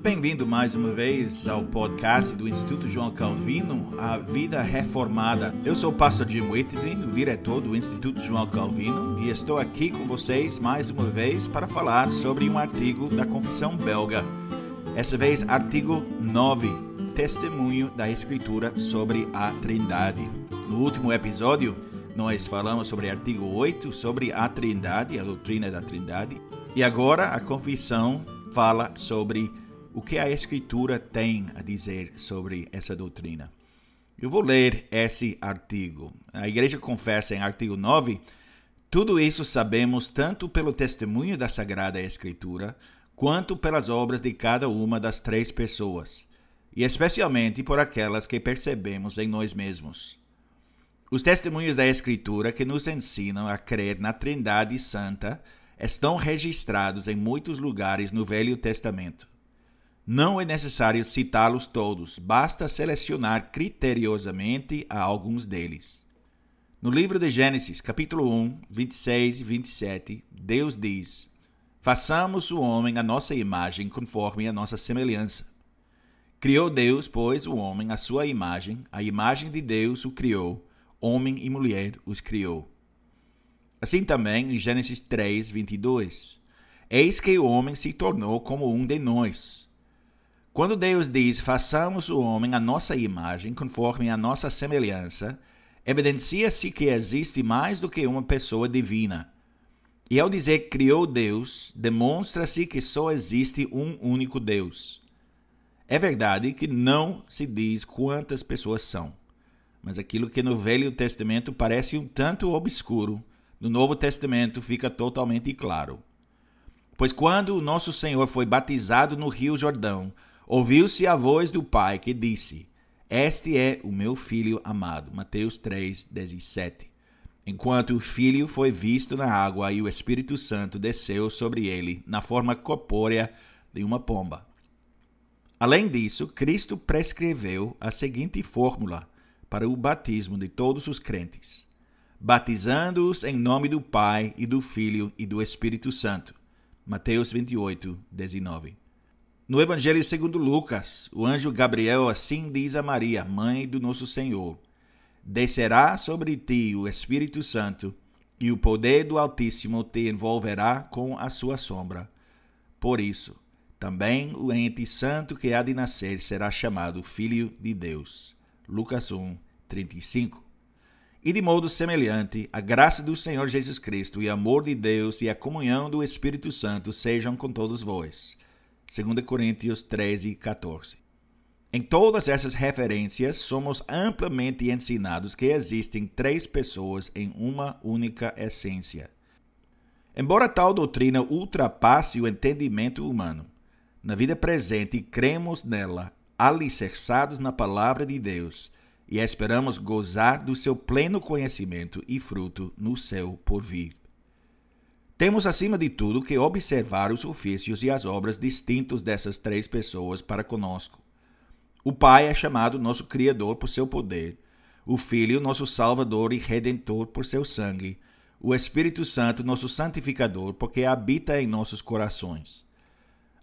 Bem-vindo mais uma vez ao podcast do Instituto João Calvino, A Vida Reformada. Eu sou o pastor Jim Whitvin, o diretor do Instituto João Calvino, e estou aqui com vocês mais uma vez para falar sobre um artigo da Confissão Belga. Essa vez, artigo 9, Testemunho da Escritura sobre a Trindade. No último episódio, nós falamos sobre artigo 8, sobre a Trindade, a doutrina da Trindade, e agora a confissão fala sobre o que a Escritura tem a dizer sobre essa doutrina. Eu vou ler esse artigo. A Igreja confessa em artigo 9: tudo isso sabemos tanto pelo testemunho da Sagrada Escritura, quanto pelas obras de cada uma das três pessoas, e especialmente por aquelas que percebemos em nós mesmos. Os testemunhos da Escritura que nos ensinam a crer na Trindade Santa estão registrados em muitos lugares no Velho Testamento. Não é necessário citá-los todos, basta selecionar criteriosamente a alguns deles. No livro de Gênesis, capítulo 1, 26 e 27, Deus diz: Façamos o homem a nossa imagem conforme a nossa semelhança. Criou Deus, pois, o homem à sua imagem, a imagem de Deus o criou, homem e mulher os criou. Assim também em Gênesis 3, 22. Eis que o homem se tornou como um de nós quando Deus diz façamos o homem à nossa imagem, conforme a nossa semelhança, evidencia-se que existe mais do que uma pessoa divina. E ao dizer criou Deus, demonstra-se que só existe um único Deus. É verdade que não se diz quantas pessoas são, mas aquilo que no Velho Testamento parece um tanto obscuro, no Novo Testamento fica totalmente claro. Pois quando o nosso Senhor foi batizado no Rio Jordão, Ouviu-se a voz do Pai que disse: Este é o meu filho amado. Mateus 3, 17. Enquanto o filho foi visto na água e o Espírito Santo desceu sobre ele na forma corpórea de uma pomba. Além disso, Cristo prescreveu a seguinte fórmula para o batismo de todos os crentes: batizando-os em nome do Pai e do Filho e do Espírito Santo. Mateus 28, 19. No Evangelho segundo Lucas, o anjo Gabriel assim diz a Maria, mãe do nosso Senhor: Descerá sobre ti o Espírito Santo, e o poder do Altíssimo te envolverá com a sua sombra. Por isso, também o ente santo que há de nascer será chamado Filho de Deus. Lucas 1, 35. E de modo semelhante, a graça do Senhor Jesus Cristo e o amor de Deus e a comunhão do Espírito Santo sejam com todos vós. 2 Coríntios 13, 14. Em todas essas referências, somos amplamente ensinados que existem três pessoas em uma única essência. Embora tal doutrina ultrapasse o entendimento humano, na vida presente cremos nela, alicerçados na palavra de Deus, e esperamos gozar do seu pleno conhecimento e fruto no seu porvir. Temos, acima de tudo, que observar os ofícios e as obras distintos dessas três pessoas para conosco. O Pai é chamado nosso Criador por seu poder, o Filho, nosso Salvador e Redentor por seu sangue, o Espírito Santo, nosso Santificador, porque habita em nossos corações.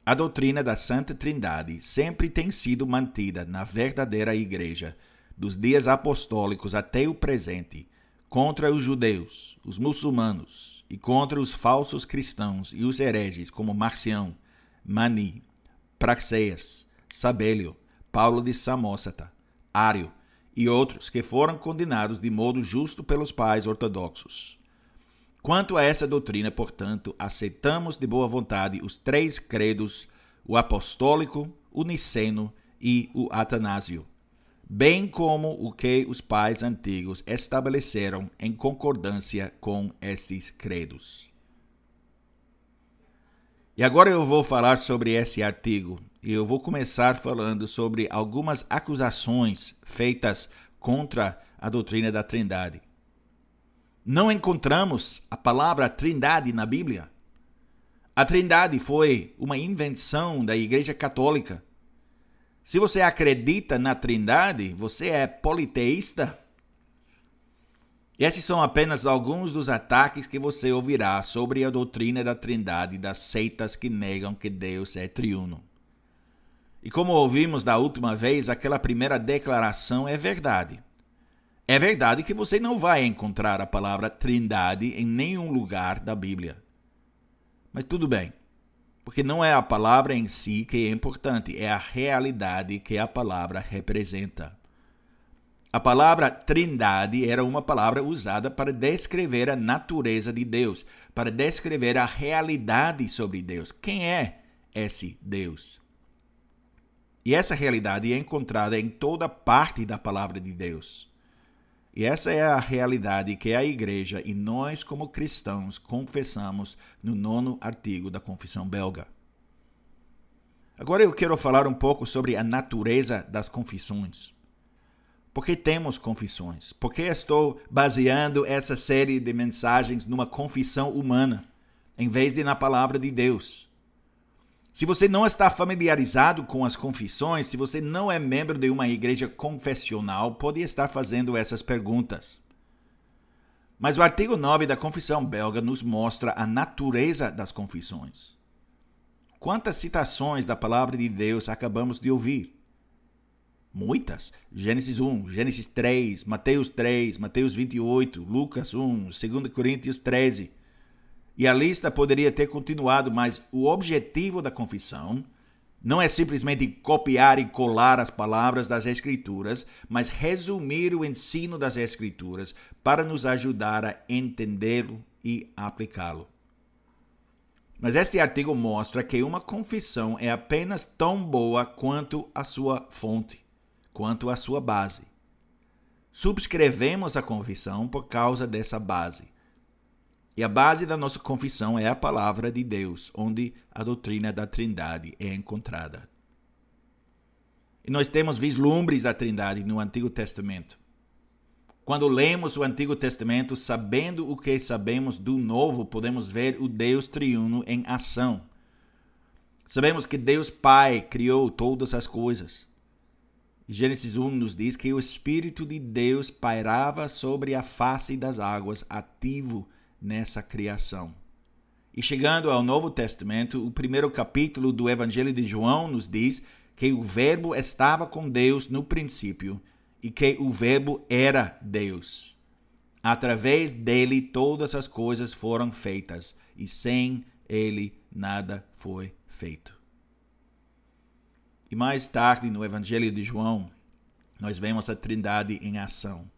A doutrina da Santa Trindade sempre tem sido mantida na verdadeira Igreja, dos dias apostólicos até o presente, contra os judeus, os muçulmanos, e contra os falsos cristãos e os hereges como Marcião, Mani, Praxeas, Sabélio, Paulo de Samosata, Ário e outros que foram condenados de modo justo pelos pais ortodoxos. Quanto a essa doutrina, portanto, aceitamos de boa vontade os três credos, o apostólico, o niceno e o atanásio bem como o que os pais antigos estabeleceram em concordância com estes credos. E agora eu vou falar sobre esse artigo. E eu vou começar falando sobre algumas acusações feitas contra a doutrina da Trindade. Não encontramos a palavra Trindade na Bíblia. A Trindade foi uma invenção da Igreja Católica se você acredita na Trindade, você é politeísta? Esses são apenas alguns dos ataques que você ouvirá sobre a doutrina da Trindade das seitas que negam que Deus é triuno. E como ouvimos da última vez, aquela primeira declaração é verdade. É verdade que você não vai encontrar a palavra trindade em nenhum lugar da Bíblia. Mas tudo bem, porque não é a palavra em si que é importante, é a realidade que a palavra representa. A palavra trindade era uma palavra usada para descrever a natureza de Deus, para descrever a realidade sobre Deus. Quem é esse Deus? E essa realidade é encontrada em toda parte da palavra de Deus. E essa é a realidade que a igreja e nós, como cristãos, confessamos no nono artigo da Confissão Belga. Agora eu quero falar um pouco sobre a natureza das confissões. Por que temos confissões? Por que estou baseando essa série de mensagens numa confissão humana, em vez de na palavra de Deus? Se você não está familiarizado com as confissões, se você não é membro de uma igreja confessional, pode estar fazendo essas perguntas. Mas o artigo 9 da Confissão Belga nos mostra a natureza das confissões. Quantas citações da palavra de Deus acabamos de ouvir? Muitas. Gênesis 1, Gênesis 3, Mateus 3, Mateus 28, Lucas 1, 2 Coríntios 13. E a lista poderia ter continuado, mas o objetivo da confissão não é simplesmente copiar e colar as palavras das Escrituras, mas resumir o ensino das Escrituras para nos ajudar a entendê-lo e aplicá-lo. Mas este artigo mostra que uma confissão é apenas tão boa quanto a sua fonte, quanto a sua base. Subscrevemos a confissão por causa dessa base. E a base da nossa confissão é a palavra de Deus, onde a doutrina da Trindade é encontrada. E nós temos vislumbres da Trindade no Antigo Testamento. Quando lemos o Antigo Testamento, sabendo o que sabemos do Novo, podemos ver o Deus triuno em ação. Sabemos que Deus Pai criou todas as coisas. Gênesis 1 nos diz que o Espírito de Deus pairava sobre a face das águas, ativo nessa criação. E chegando ao Novo Testamento, o primeiro capítulo do Evangelho de João nos diz que o Verbo estava com Deus no princípio e que o Verbo era Deus. Através dele todas as coisas foram feitas e sem ele nada foi feito. E mais tarde no Evangelho de João, nós vemos a Trindade em ação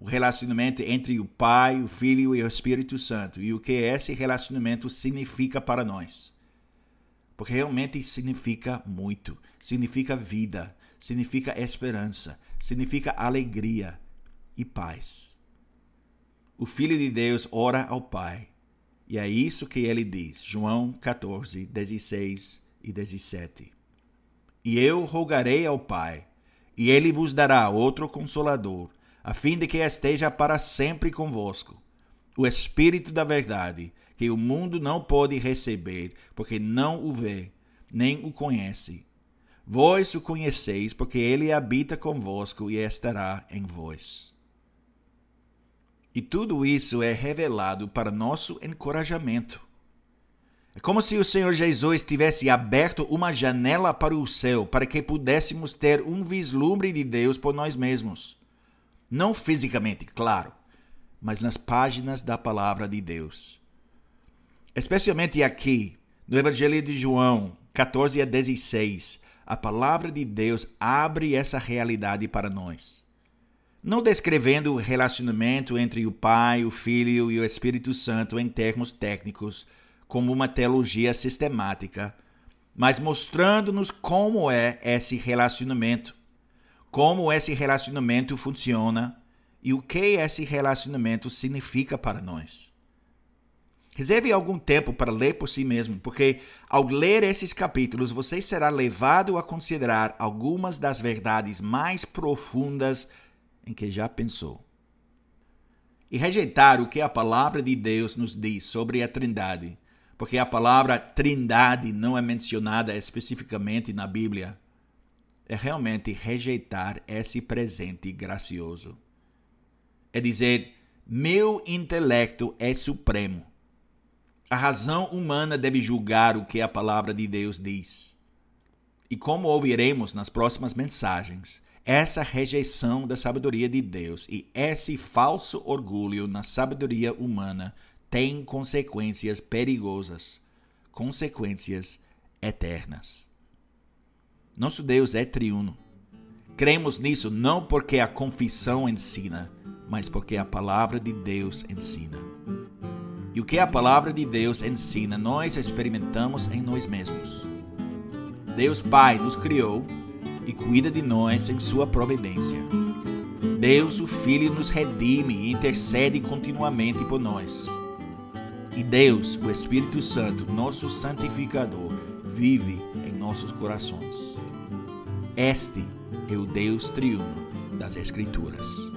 o relacionamento entre o Pai, o Filho e o Espírito Santo e o que esse relacionamento significa para nós. Porque realmente significa muito, significa vida, significa esperança, significa alegria e paz. O Filho de Deus ora ao Pai, e é isso que ele diz, João 14, 16 e 17. E eu rogarei ao Pai, e ele vos dará outro consolador a fim de que esteja para sempre convosco. O Espírito da Verdade, que o mundo não pode receber, porque não o vê, nem o conhece. Vós o conheceis, porque ele habita convosco e estará em vós. E tudo isso é revelado para nosso encorajamento. É como se o Senhor Jesus tivesse aberto uma janela para o céu para que pudéssemos ter um vislumbre de Deus por nós mesmos. Não fisicamente, claro, mas nas páginas da palavra de Deus. Especialmente aqui, no Evangelho de João 14 a 16, a palavra de Deus abre essa realidade para nós. Não descrevendo o relacionamento entre o Pai, o Filho e o Espírito Santo em termos técnicos, como uma teologia sistemática, mas mostrando-nos como é esse relacionamento como esse relacionamento funciona e o que esse relacionamento significa para nós. Reserve algum tempo para ler por si mesmo, porque ao ler esses capítulos você será levado a considerar algumas das verdades mais profundas em que já pensou. E rejeitar o que a palavra de Deus nos diz sobre a Trindade, porque a palavra Trindade não é mencionada especificamente na Bíblia é realmente rejeitar esse presente gracioso. É dizer, meu intelecto é supremo. A razão humana deve julgar o que a palavra de Deus diz. E como ouviremos nas próximas mensagens, essa rejeição da sabedoria de Deus e esse falso orgulho na sabedoria humana tem consequências perigosas, consequências eternas. Nosso Deus é triuno. Cremos nisso não porque a confissão ensina, mas porque a palavra de Deus ensina. E o que a palavra de Deus ensina, nós experimentamos em nós mesmos. Deus Pai nos criou e cuida de nós em sua providência. Deus, o Filho, nos redime e intercede continuamente por nós. E Deus, o Espírito Santo, nosso santificador, vive nossos corações. Este é o Deus triuno das Escrituras.